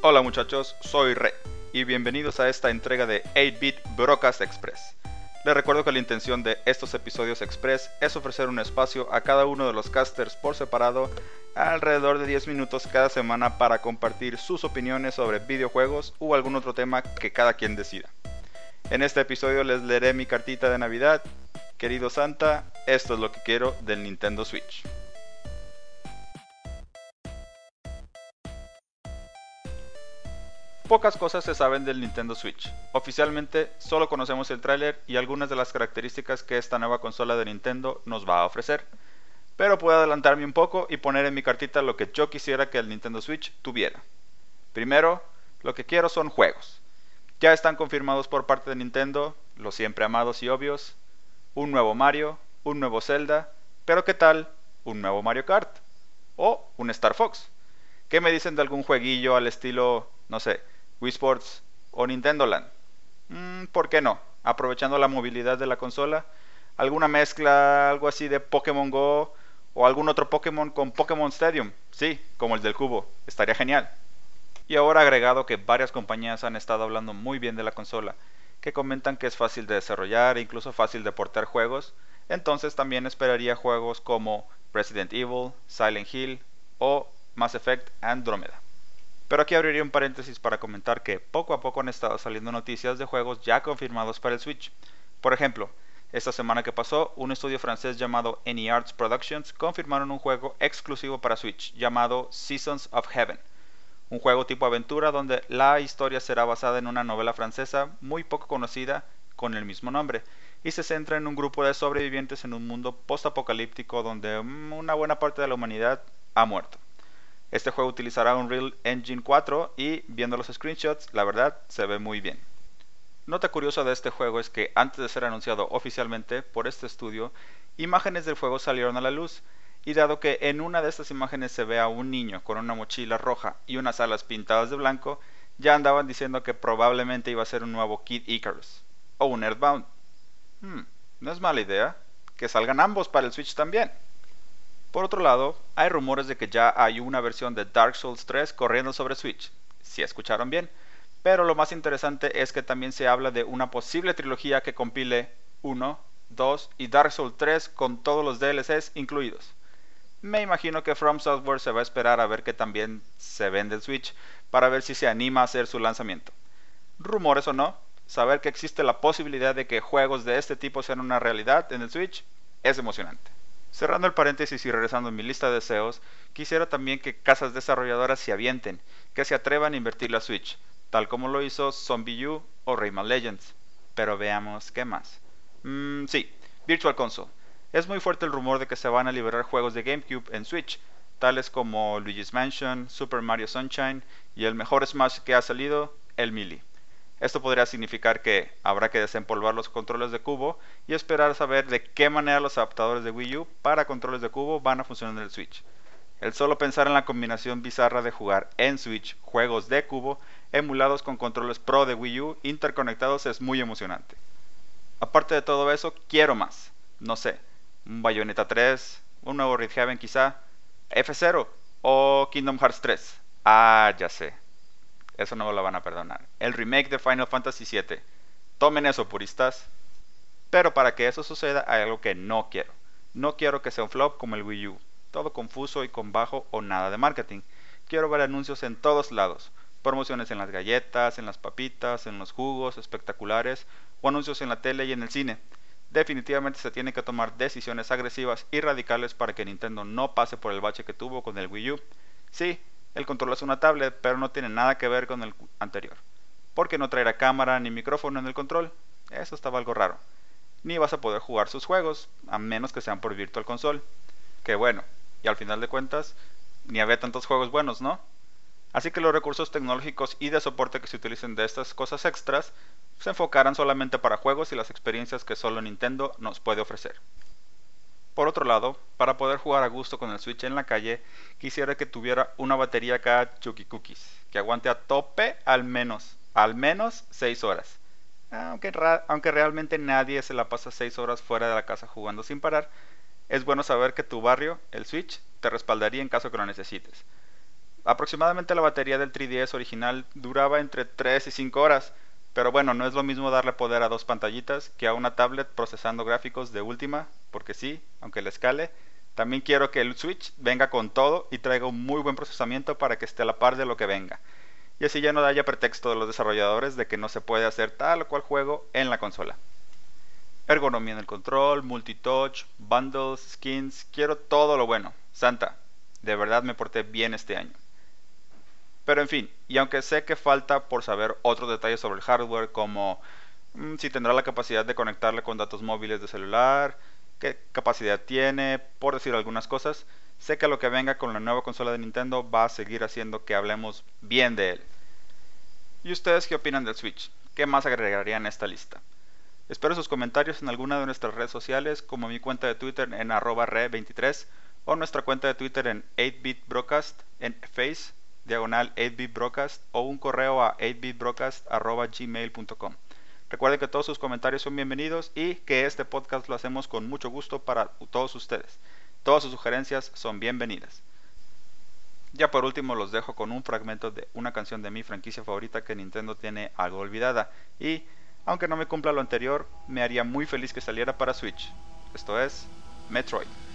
Hola muchachos, soy Re y bienvenidos a esta entrega de 8-Bit Broadcast Express. Les recuerdo que la intención de estos episodios express es ofrecer un espacio a cada uno de los casters por separado alrededor de 10 minutos cada semana para compartir sus opiniones sobre videojuegos o algún otro tema que cada quien decida. En este episodio les leeré mi cartita de Navidad. Querido Santa, esto es lo que quiero del Nintendo Switch. Pocas cosas se saben del Nintendo Switch. Oficialmente solo conocemos el tráiler y algunas de las características que esta nueva consola de Nintendo nos va a ofrecer. Pero puedo adelantarme un poco y poner en mi cartita lo que yo quisiera que el Nintendo Switch tuviera. Primero, lo que quiero son juegos. Ya están confirmados por parte de Nintendo, los siempre amados y obvios, un nuevo Mario, un nuevo Zelda, pero ¿qué tal un nuevo Mario Kart? O un Star Fox. ¿Qué me dicen de algún jueguillo al estilo, no sé, Wii Sports o Nintendo Land. Mm, ¿Por qué no? Aprovechando la movilidad de la consola, alguna mezcla, algo así de Pokémon Go o algún otro Pokémon con Pokémon Stadium, sí, como el del cubo, estaría genial. Y ahora agregado que varias compañías han estado hablando muy bien de la consola, que comentan que es fácil de desarrollar e incluso fácil de portar juegos, entonces también esperaría juegos como Resident Evil, Silent Hill o Mass Effect Andromeda. Pero aquí abriría un paréntesis para comentar que poco a poco han estado saliendo noticias de juegos ya confirmados para el Switch. Por ejemplo, esta semana que pasó, un estudio francés llamado Any Arts Productions confirmaron un juego exclusivo para Switch llamado Seasons of Heaven. Un juego tipo aventura donde la historia será basada en una novela francesa muy poco conocida con el mismo nombre y se centra en un grupo de sobrevivientes en un mundo post-apocalíptico donde mm, una buena parte de la humanidad ha muerto. Este juego utilizará Unreal Engine 4 y viendo los screenshots, la verdad se ve muy bien. Nota curiosa de este juego es que antes de ser anunciado oficialmente por este estudio, imágenes del juego salieron a la luz, y dado que en una de estas imágenes se ve a un niño con una mochila roja y unas alas pintadas de blanco, ya andaban diciendo que probablemente iba a ser un nuevo Kid Icarus o un Earthbound. Hmm, no es mala idea, que salgan ambos para el Switch también. Por otro lado, hay rumores de que ya hay una versión de Dark Souls 3 corriendo sobre Switch, si escucharon bien, pero lo más interesante es que también se habla de una posible trilogía que compile 1, 2 y Dark Souls 3 con todos los DLCs incluidos. Me imagino que From Software se va a esperar a ver que también se vende el Switch para ver si se anima a hacer su lanzamiento. Rumores o no, saber que existe la posibilidad de que juegos de este tipo sean una realidad en el Switch es emocionante. Cerrando el paréntesis y regresando a mi lista de deseos, quisiera también que casas desarrolladoras se avienten, que se atrevan a invertir la Switch, tal como lo hizo Zombie U o Rayman Legends. Pero veamos qué más. Mmm, sí, Virtual Console. Es muy fuerte el rumor de que se van a liberar juegos de GameCube en Switch, tales como Luigi's Mansion, Super Mario Sunshine y el mejor Smash que ha salido, el Melee. Esto podría significar que habrá que desempolvar los controles de cubo y esperar a saber de qué manera los adaptadores de Wii U para controles de cubo van a funcionar en el Switch. El solo pensar en la combinación bizarra de jugar en Switch juegos de cubo emulados con controles Pro de Wii U interconectados es muy emocionante. Aparte de todo eso, quiero más. No sé, un Bayonetta 3, un nuevo Red quizá, F0 o Kingdom Hearts 3. Ah, ya sé, eso no lo van a perdonar. El remake de Final Fantasy VII. Tomen eso, puristas. Pero para que eso suceda hay algo que no quiero. No quiero que sea un flop como el Wii U. Todo confuso y con bajo o nada de marketing. Quiero ver anuncios en todos lados. Promociones en las galletas, en las papitas, en los jugos espectaculares o anuncios en la tele y en el cine. Definitivamente se tienen que tomar decisiones agresivas y radicales para que Nintendo no pase por el bache que tuvo con el Wii U. Sí, el control es una tablet, pero no tiene nada que ver con el anterior. Porque no traerá cámara ni micrófono en el control. Eso estaba algo raro. Ni vas a poder jugar sus juegos, a menos que sean por Virtual Console. Que bueno, y al final de cuentas, ni había tantos juegos buenos, ¿no? Así que los recursos tecnológicos y de soporte que se utilicen de estas cosas extras se enfocarán solamente para juegos y las experiencias que solo Nintendo nos puede ofrecer. Por otro lado, para poder jugar a gusto con el Switch en la calle, quisiera que tuviera una batería acá Chucky Cookies, que aguante a tope al menos, al menos 6 horas. Aunque, aunque realmente nadie se la pasa 6 horas fuera de la casa jugando sin parar, es bueno saber que tu barrio, el Switch, te respaldaría en caso que lo necesites. Aproximadamente la batería del 3DS original duraba entre 3 y 5 horas, pero bueno, no es lo mismo darle poder a dos pantallitas que a una tablet procesando gráficos de última, porque sí, aunque le escale, también quiero que el Switch venga con todo y traiga un muy buen procesamiento para que esté a la par de lo que venga. Y así ya no haya pretexto de los desarrolladores de que no se puede hacer tal o cual juego en la consola. Ergonomía en el control, multitouch, bundles, skins, quiero todo lo bueno. Santa, de verdad me porté bien este año. Pero en fin, y aunque sé que falta por saber otros detalles sobre el hardware como mm, si tendrá la capacidad de conectarle con datos móviles de celular, qué capacidad tiene, por decir algunas cosas, sé que lo que venga con la nueva consola de Nintendo va a seguir haciendo que hablemos bien de él. ¿Y ustedes qué opinan del Switch? ¿Qué más agregarían a esta lista? Espero sus comentarios en alguna de nuestras redes sociales como mi cuenta de Twitter en arroba re23 o nuestra cuenta de Twitter en 8bitbroadcast en Face diagonal 8bitbroadcast o un correo a 8bitbroadcast.gmail.com. Recuerden que todos sus comentarios son bienvenidos y que este podcast lo hacemos con mucho gusto para todos ustedes. Todas sus sugerencias son bienvenidas. Ya por último los dejo con un fragmento de una canción de mi franquicia favorita que Nintendo tiene algo olvidada y, aunque no me cumpla lo anterior, me haría muy feliz que saliera para Switch. Esto es Metroid.